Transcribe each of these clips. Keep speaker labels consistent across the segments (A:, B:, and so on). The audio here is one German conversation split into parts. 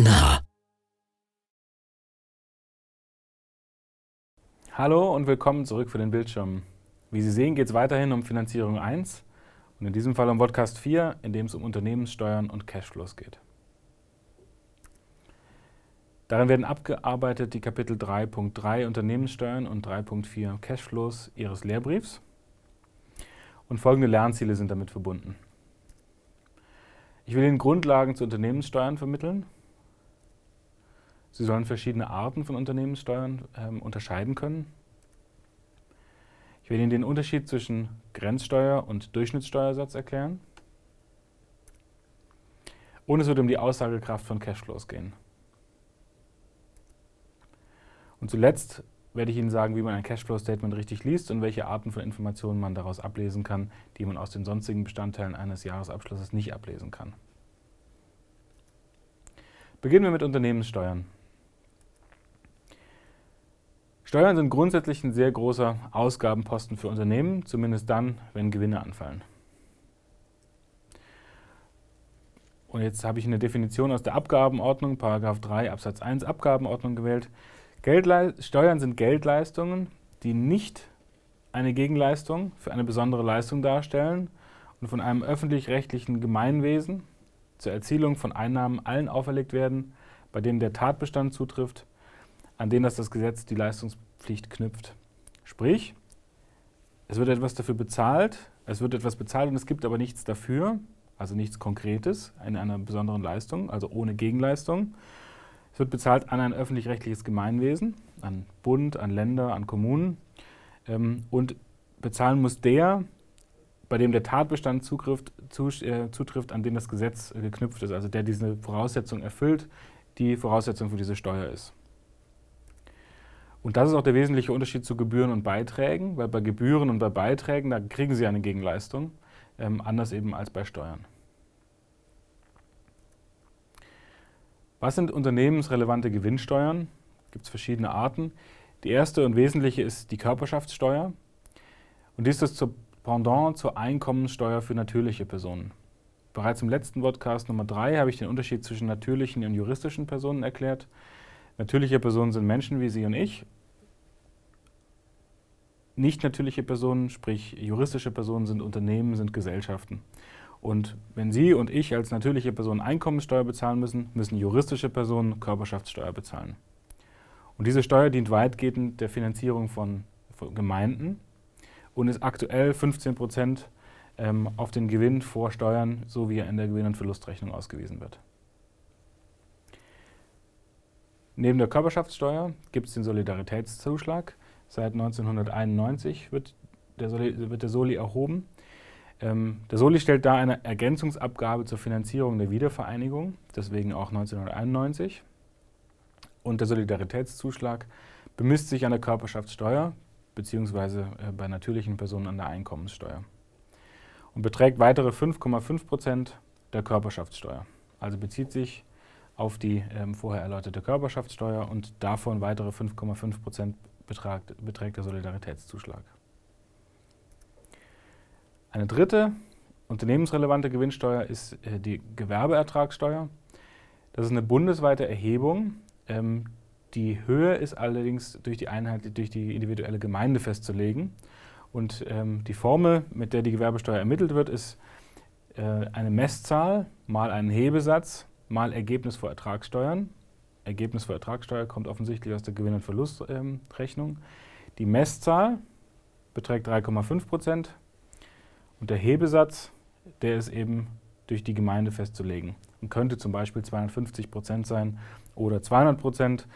A: nah.
B: Hallo und willkommen zurück für den Bildschirm. Wie Sie sehen, geht es weiterhin um Finanzierung 1 und in diesem Fall um Podcast 4, in dem es um Unternehmenssteuern und Cashflows geht. Darin werden abgearbeitet die Kapitel 3.3 Unternehmenssteuern und 3.4 Cashflows Ihres Lehrbriefs. Und folgende Lernziele sind damit verbunden. Ich will Ihnen Grundlagen zu Unternehmenssteuern vermitteln. Sie sollen verschiedene Arten von Unternehmenssteuern ähm, unterscheiden können. Ich will Ihnen den Unterschied zwischen Grenzsteuer und Durchschnittssteuersatz erklären. Und es wird um die Aussagekraft von Cashflows gehen. Und zuletzt werde ich Ihnen sagen, wie man ein Cashflow-Statement richtig liest und welche Arten von Informationen man daraus ablesen kann, die man aus den sonstigen Bestandteilen eines Jahresabschlusses nicht ablesen kann. Beginnen wir mit Unternehmenssteuern. Steuern sind grundsätzlich ein sehr großer Ausgabenposten für Unternehmen, zumindest dann, wenn Gewinne anfallen. Und jetzt habe ich eine Definition aus der Abgabenordnung, Paragraph 3 Absatz 1 Abgabenordnung gewählt. Steuern sind Geldleistungen, die nicht eine Gegenleistung für eine besondere Leistung darstellen und von einem öffentlich-rechtlichen Gemeinwesen zur Erzielung von Einnahmen allen auferlegt werden, bei denen der Tatbestand zutrifft, an den das, das Gesetz die Leistungspflicht knüpft. Sprich, es wird etwas dafür bezahlt, es wird etwas bezahlt und es gibt aber nichts dafür, also nichts Konkretes in einer besonderen Leistung, also ohne Gegenleistung. Es wird bezahlt an ein öffentlich-rechtliches Gemeinwesen, an Bund, an Länder, an Kommunen. Ähm, und bezahlen muss der, bei dem der Tatbestand zugrifft, zu, äh, zutrifft, an den das Gesetz äh, geknüpft ist, also der diese Voraussetzung erfüllt, die Voraussetzung für diese Steuer ist. Und das ist auch der wesentliche Unterschied zu Gebühren und Beiträgen, weil bei Gebühren und bei Beiträgen, da kriegen Sie eine Gegenleistung, ähm, anders eben als bei Steuern. Was sind unternehmensrelevante Gewinnsteuern? Gibt es verschiedene Arten. Die erste und wesentliche ist die Körperschaftssteuer. Und dies ist das Pendant zur Einkommenssteuer für natürliche Personen. Bereits im letzten Podcast Nummer 3 habe ich den Unterschied zwischen natürlichen und juristischen Personen erklärt. Natürliche Personen sind Menschen wie Sie und ich. Nicht natürliche Personen, sprich juristische Personen, sind Unternehmen, sind Gesellschaften. Und wenn Sie und ich als natürliche Personen Einkommenssteuer bezahlen müssen, müssen juristische Personen Körperschaftssteuer bezahlen. Und diese Steuer dient weitgehend der Finanzierung von, von Gemeinden und ist aktuell 15 Prozent ähm, auf den Gewinn vor Steuern, so wie er in der Gewinn- und Verlustrechnung ausgewiesen wird. Neben der Körperschaftssteuer gibt es den Solidaritätszuschlag. Seit 1991 wird der Soli, wird der Soli erhoben. Ähm, der Soli stellt da eine Ergänzungsabgabe zur Finanzierung der Wiedervereinigung, deswegen auch 1991. Und der Solidaritätszuschlag bemisst sich an der Körperschaftssteuer beziehungsweise äh, bei natürlichen Personen an der Einkommenssteuer und beträgt weitere 5,5 Prozent der Körperschaftssteuer. Also bezieht sich auf die ähm, vorher erläuterte Körperschaftssteuer und davon weitere 5,5 Prozent beträgt der Solidaritätszuschlag. Eine dritte unternehmensrelevante Gewinnsteuer ist äh, die Gewerbeertragssteuer. Das ist eine bundesweite Erhebung. Ähm, die Höhe ist allerdings durch die Einheit, durch die individuelle Gemeinde festzulegen. Und ähm, die Formel, mit der die Gewerbesteuer ermittelt wird, ist äh, eine Messzahl mal einen Hebesatz mal Ergebnis vor Ertragssteuern. Ergebnis vor Ertragssteuer kommt offensichtlich aus der Gewinn- und Verlustrechnung. Die Messzahl beträgt 3,5 Prozent. Und der Hebesatz, der ist eben durch die Gemeinde festzulegen und könnte zum Beispiel 250 Prozent sein oder 200 Prozent.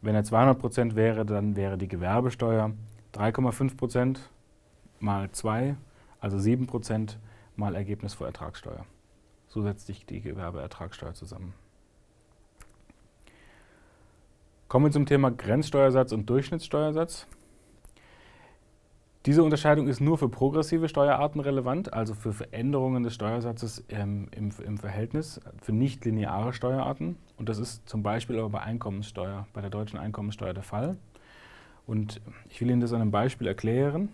B: Wenn er 200 Prozent wäre, dann wäre die Gewerbesteuer 3,5 Prozent mal 2, also 7 Prozent mal Ergebnis vor Ertragssteuer. So setzt sich die Gewerbeertragssteuer zusammen. Kommen wir zum Thema Grenzsteuersatz und Durchschnittssteuersatz. Diese Unterscheidung ist nur für progressive Steuerarten relevant, also für Veränderungen des Steuersatzes ähm, im, im, Verhältnis, für nicht-lineare Steuerarten. Und das ist zum Beispiel aber bei Einkommenssteuer, bei der deutschen Einkommenssteuer der Fall. Und ich will Ihnen das an einem Beispiel erklären.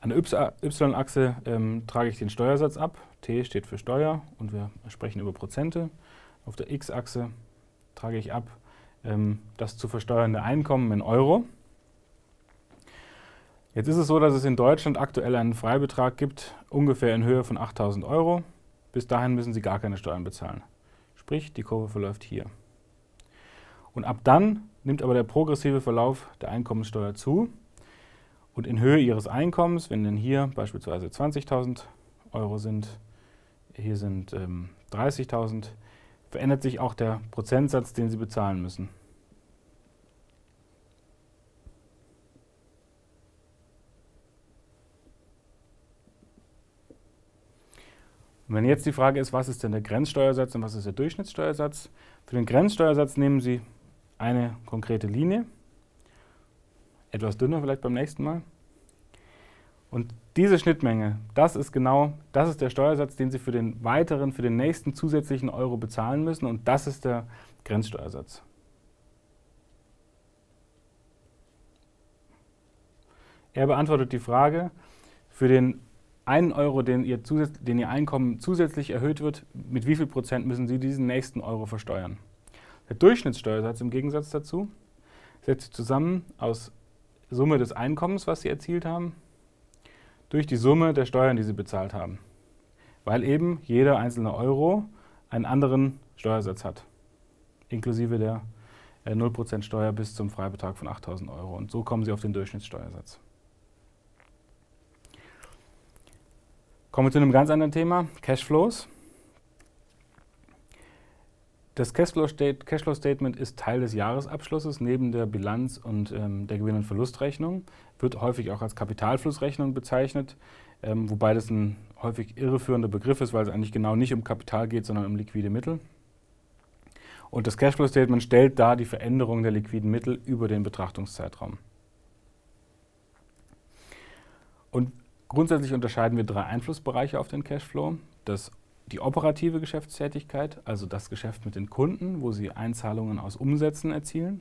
B: An der Y-Achse ähm, trage ich den Steuersatz ab. T steht für Steuer und wir sprechen über Prozente. Auf der x-Achse trage ich ab ähm, das zu versteuernde Einkommen in Euro. Jetzt ist es so, dass es in Deutschland aktuell einen Freibetrag gibt, ungefähr in Höhe von 8000 Euro. Bis dahin müssen Sie gar keine Steuern bezahlen. Sprich, die Kurve verläuft hier. Und ab dann nimmt aber der progressive Verlauf der Einkommenssteuer zu. Und in Höhe Ihres Einkommens, wenn denn hier beispielsweise 20.000 Euro sind, hier sind ähm, 30.000, verändert sich auch der Prozentsatz, den Sie bezahlen müssen. Und wenn jetzt die Frage ist, was ist denn der Grenzsteuersatz und was ist der Durchschnittssteuersatz? Für den Grenzsteuersatz nehmen Sie eine konkrete Linie, etwas dünner vielleicht beim nächsten Mal. Und diese Schnittmenge, das ist genau, das ist der Steuersatz, den Sie für den weiteren, für den nächsten zusätzlichen Euro bezahlen müssen und das ist der Grenzsteuersatz. Er beantwortet die Frage, für den einen Euro, den ihr, den ihr Einkommen zusätzlich erhöht wird, mit wie viel Prozent müssen Sie diesen nächsten Euro versteuern? Der Durchschnittssteuersatz im Gegensatz dazu setzt sich zusammen aus Summe des Einkommens, was Sie erzielt haben, durch die Summe der Steuern, die Sie bezahlt haben. Weil eben jeder einzelne Euro einen anderen Steuersatz hat, inklusive der 0% äh, Steuer bis zum Freibetrag von 8.000 Euro. Und so kommen Sie auf den Durchschnittssteuersatz. Kommen wir zu einem ganz anderen Thema, Cashflows. Das Cashflow-Statement ist Teil des Jahresabschlusses neben der Bilanz und ähm, der Gewinn- und Verlustrechnung, wird häufig auch als Kapitalflussrechnung bezeichnet, ähm, wobei das ein häufig irreführender Begriff ist, weil es eigentlich genau nicht um Kapital geht, sondern um liquide Mittel. Und das Cashflow-Statement stellt da die Veränderung der liquiden Mittel über den Betrachtungszeitraum. Und Grundsätzlich unterscheiden wir drei Einflussbereiche auf den Cashflow. Das, die operative Geschäftstätigkeit, also das Geschäft mit den Kunden, wo sie Einzahlungen aus Umsätzen erzielen.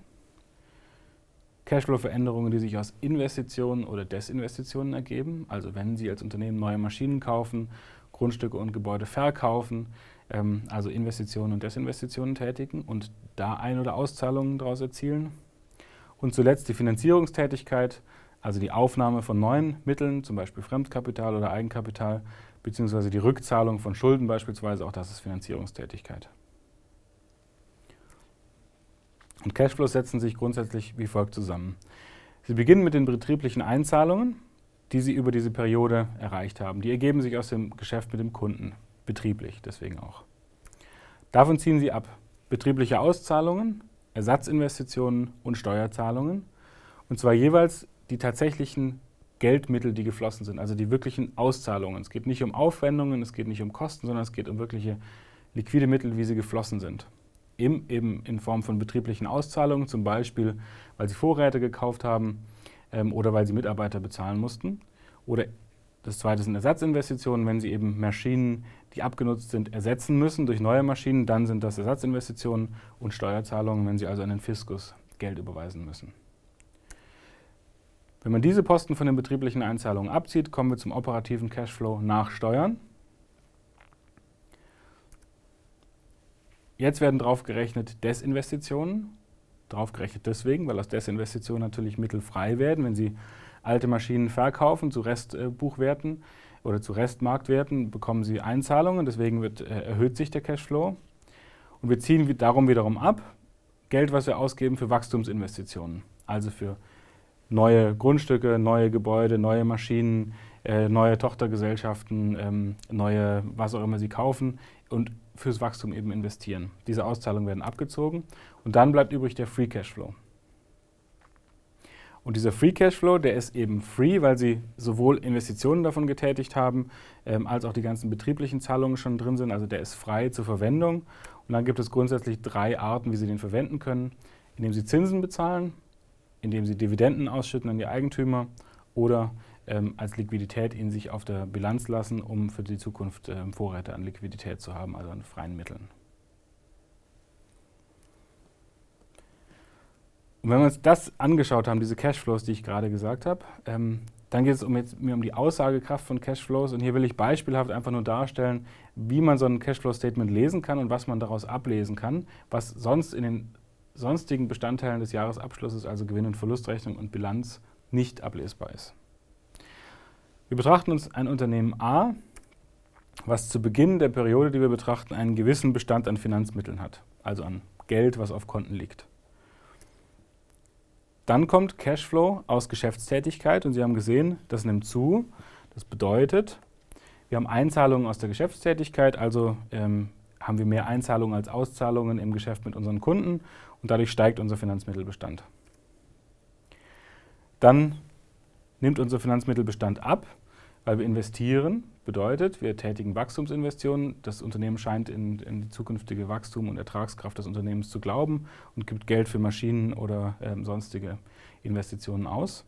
B: Cashflow-Veränderungen, die sich aus Investitionen oder Desinvestitionen ergeben, also wenn Sie als Unternehmen neue Maschinen kaufen, Grundstücke und Gebäude verkaufen, ähm, also Investitionen und Desinvestitionen tätigen und da Ein- oder Auszahlungen daraus erzielen. Und zuletzt die Finanzierungstätigkeit, also die Aufnahme von neuen Mitteln, zum Beispiel Fremdkapital oder Eigenkapital, beziehungsweise die Rückzahlung von Schulden beispielsweise, auch das ist Finanzierungstätigkeit. Und Cashflows setzen sich grundsätzlich wie folgt zusammen. Sie beginnen mit den betrieblichen Einzahlungen, die Sie über diese Periode erreicht haben. Die ergeben sich aus dem Geschäft mit dem Kunden, betrieblich deswegen auch. Davon ziehen Sie ab betriebliche Auszahlungen, Ersatzinvestitionen und Steuerzahlungen, und zwar jeweils die tatsächlichen Geldmittel, die geflossen sind, also die wirklichen Auszahlungen. Es geht nicht um Aufwendungen, es geht nicht um Kosten, sondern es geht um wirkliche liquide Mittel, wie sie geflossen sind. Im, eben in Form von betrieblichen Auszahlungen, zum Beispiel, weil sie Vorräte gekauft haben ähm, oder weil sie Mitarbeiter bezahlen mussten. Oder das zweite sind Ersatzinvestitionen, wenn sie eben Maschinen, die abgenutzt sind, ersetzen müssen durch neue Maschinen, dann sind das Ersatzinvestitionen und Steuerzahlungen, wenn sie also an den Fiskus Geld überweisen müssen. Wenn man diese Posten von den betrieblichen Einzahlungen abzieht, kommen wir zum operativen Cashflow nach Steuern. Jetzt werden draufgerechnet Desinvestitionen. Draufgerechnet deswegen, weil aus Desinvestitionen natürlich Mittel frei werden. Wenn Sie alte Maschinen verkaufen zu Restbuchwerten oder zu Restmarktwerten, bekommen Sie Einzahlungen. Deswegen wird, äh, erhöht sich der Cashflow. Und wir ziehen darum wiederum ab Geld, was wir ausgeben für Wachstumsinvestitionen, also für neue Grundstücke, neue Gebäude, neue Maschinen, äh, neue Tochtergesellschaften, ähm, neue, was auch immer sie kaufen und fürs Wachstum eben investieren. Diese Auszahlungen werden abgezogen und dann bleibt übrig der Free Cashflow. Und dieser Free Cashflow, der ist eben free, weil Sie sowohl Investitionen davon getätigt haben, ähm, als auch die ganzen betrieblichen Zahlungen schon drin sind. Also der ist frei zur Verwendung. Und dann gibt es grundsätzlich drei Arten, wie Sie den verwenden können. Indem Sie Zinsen bezahlen, indem sie Dividenden ausschütten an die Eigentümer oder ähm, als Liquidität in sich auf der Bilanz lassen, um für die Zukunft ähm, Vorräte an Liquidität zu haben, also an freien Mitteln. Und wenn wir uns das angeschaut haben, diese Cashflows, die ich gerade gesagt habe, ähm, dann geht es um jetzt, mir um die Aussagekraft von Cashflows und hier will ich beispielhaft einfach nur darstellen, wie man so ein Cashflow-Statement lesen kann und was man daraus ablesen kann, was sonst in den sonstigen Bestandteilen des Jahresabschlusses, also Gewinn- und Verlustrechnung und Bilanz, nicht ablesbar ist. Wir betrachten uns ein Unternehmen A, was zu Beginn der Periode, die wir betrachten, einen gewissen Bestand an Finanzmitteln hat, also an Geld, was auf Konten liegt. Dann kommt Cashflow aus Geschäftstätigkeit und Sie haben gesehen, das nimmt zu. Das bedeutet, wir haben Einzahlungen aus der Geschäftstätigkeit, also ähm, haben wir mehr Einzahlungen als Auszahlungen im Geschäft mit unseren Kunden und dadurch steigt unser Finanzmittelbestand. Dann nimmt unser Finanzmittelbestand ab, weil wir investieren. Bedeutet, wir tätigen Wachstumsinvestitionen. Das Unternehmen scheint in, in die zukünftige Wachstum und Ertragskraft des Unternehmens zu glauben und gibt Geld für Maschinen oder ähm, sonstige Investitionen aus.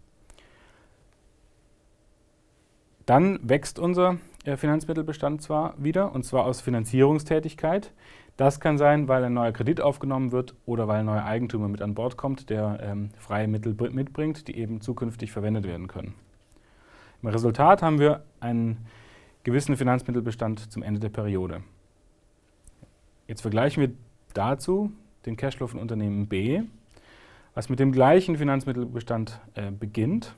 B: Dann wächst unser äh, Finanzmittelbestand zwar wieder, und zwar aus Finanzierungstätigkeit. Das kann sein, weil ein neuer Kredit aufgenommen wird oder weil ein neuer Eigentümer mit an Bord kommt, der ähm, freie Mittel mitbringt, die eben zukünftig verwendet werden können. Im Resultat haben wir einen gewissen Finanzmittelbestand zum Ende der Periode. Jetzt vergleichen wir dazu den Cashflow von Unternehmen B, was mit dem gleichen Finanzmittelbestand äh, beginnt,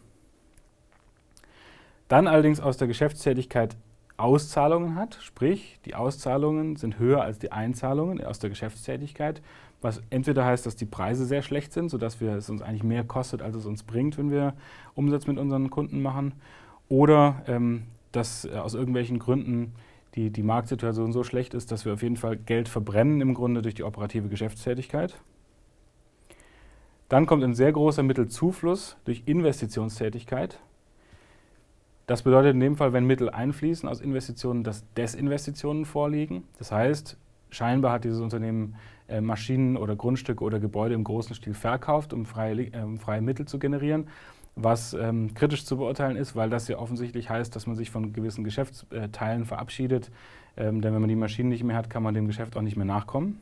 B: dann allerdings aus der Geschäftstätigkeit Auszahlungen hat, sprich die Auszahlungen sind höher als die Einzahlungen aus der Geschäftstätigkeit, was entweder heißt, dass die Preise sehr schlecht sind, sodass wir, es uns eigentlich mehr kostet, als es uns bringt, wenn wir Umsatz mit unseren Kunden machen, oder ähm, dass äh, aus irgendwelchen Gründen die, die Marktsituation so schlecht ist, dass wir auf jeden Fall Geld verbrennen im Grunde durch die operative Geschäftstätigkeit. Dann kommt ein sehr großer Mittelzufluss durch Investitionstätigkeit. Das bedeutet in dem Fall, wenn Mittel einfließen aus Investitionen, dass Desinvestitionen vorliegen. Das heißt, scheinbar hat dieses Unternehmen äh, Maschinen oder Grundstücke oder Gebäude im großen Stil verkauft, um freie, äh, freie Mittel zu generieren was ähm, kritisch zu beurteilen ist, weil das ja offensichtlich heißt, dass man sich von gewissen Geschäftsteilen verabschiedet. Ähm, denn wenn man die Maschinen nicht mehr hat, kann man dem Geschäft auch nicht mehr nachkommen.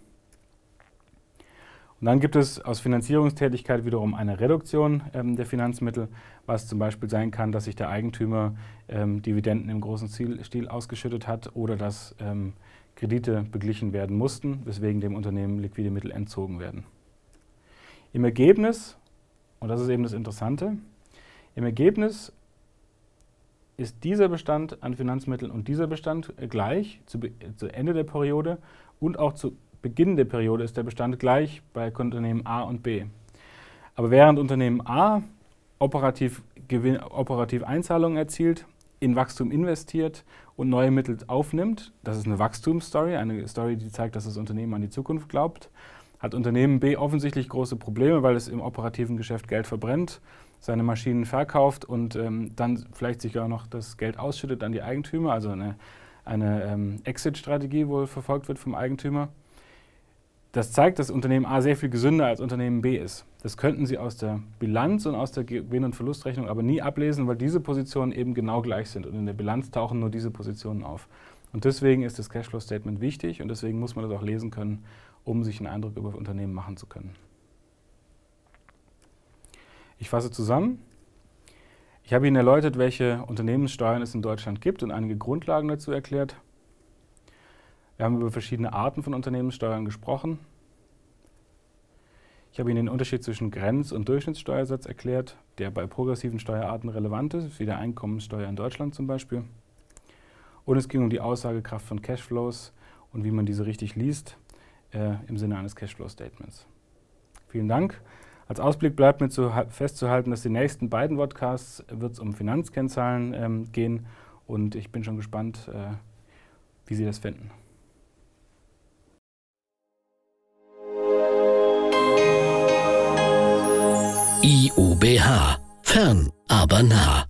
B: Und dann gibt es aus Finanzierungstätigkeit wiederum eine Reduktion ähm, der Finanzmittel, was zum Beispiel sein kann, dass sich der Eigentümer ähm, Dividenden im großen Stil, ausgeschüttet hat oder dass ähm, Kredite beglichen werden mussten, weswegen dem Unternehmen liquide Mittel entzogen werden. Im Ergebnis, und das ist eben das Interessante, im Ergebnis ist dieser Bestand an Finanzmitteln und dieser Bestand gleich zu, zu, Ende der Periode und auch zu Beginn der Periode ist der Bestand gleich bei Unternehmen A und B. Aber während Unternehmen A operativ, Gewinn, operativ Einzahlungen erzielt, in Wachstum investiert und neue Mittel aufnimmt, das ist eine Wachstumsstory, eine Story, die zeigt, dass das Unternehmen an die Zukunft glaubt, hat Unternehmen B offensichtlich große Probleme, weil es im operativen Geschäft Geld verbrennt seine Maschinen verkauft und ähm, dann vielleicht sich auch noch das Geld ausschüttet an die Eigentümer, also eine, eine ähm, Exit-Strategie wohl verfolgt wird vom Eigentümer. Das zeigt, dass Unternehmen A sehr viel gesünder als Unternehmen B ist. Das könnten Sie aus der Bilanz und aus der Gewinn- und Verlustrechnung aber nie ablesen, weil diese Positionen eben genau gleich sind und in der Bilanz tauchen nur diese Positionen auf. Und deswegen ist das Cashflow-Statement wichtig und deswegen muss man das auch lesen können, um sich einen Eindruck über Unternehmen machen zu können. Ich fasse zusammen. Ich habe Ihnen erläutert, welche Unternehmenssteuern es in Deutschland gibt und einige Grundlagen dazu erklärt. Wir haben über verschiedene Arten von Unternehmenssteuern gesprochen. Ich habe Ihnen den Unterschied zwischen Grenz- und Durchschnittssteuersatz erklärt, der bei progressiven Steuerarten relevant ist, wie der Einkommenssteuer in Deutschland zum Beispiel. Und es ging um die Aussagekraft von Cashflows und wie man diese richtig liest äh, im Sinne eines Cashflow-Statements. Vielen Dank. Als Ausblick bleibt mir zu, festzuhalten, dass die nächsten beiden Podcasts wird es um Finanzkennzahlen ähm, gehen und ich bin schon gespannt, äh, wie Sie das finden.
A: IUBH. Fern, aber nah.